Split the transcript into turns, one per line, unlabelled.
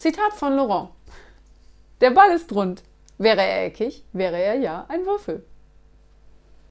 Zitat von Laurent. Der Ball ist rund. Wäre er eckig, wäre er ja ein Würfel.